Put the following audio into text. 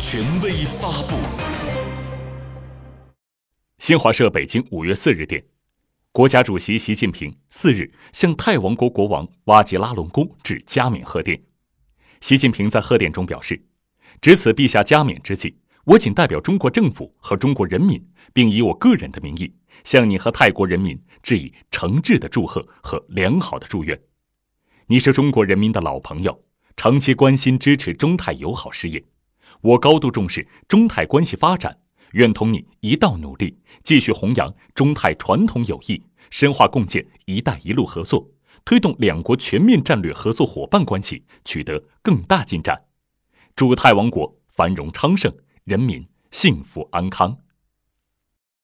权威发布。新华社北京五月四日电，国家主席习近平四日向泰王国国王哇吉拉隆功致加冕贺电。习近平在贺电中表示：“值此陛下加冕之际，我谨代表中国政府和中国人民，并以我个人的名义，向你和泰国人民致以诚挚的祝贺和良好的祝愿。你是中国人民的老朋友，长期关心支持中泰友好事业，我高度重视中泰关系发展。”愿同你一道努力，继续弘扬中泰传统友谊，深化共建“一带一路”合作，推动两国全面战略合作伙伴关系取得更大进展。祝泰王国繁荣昌盛，人民幸福安康。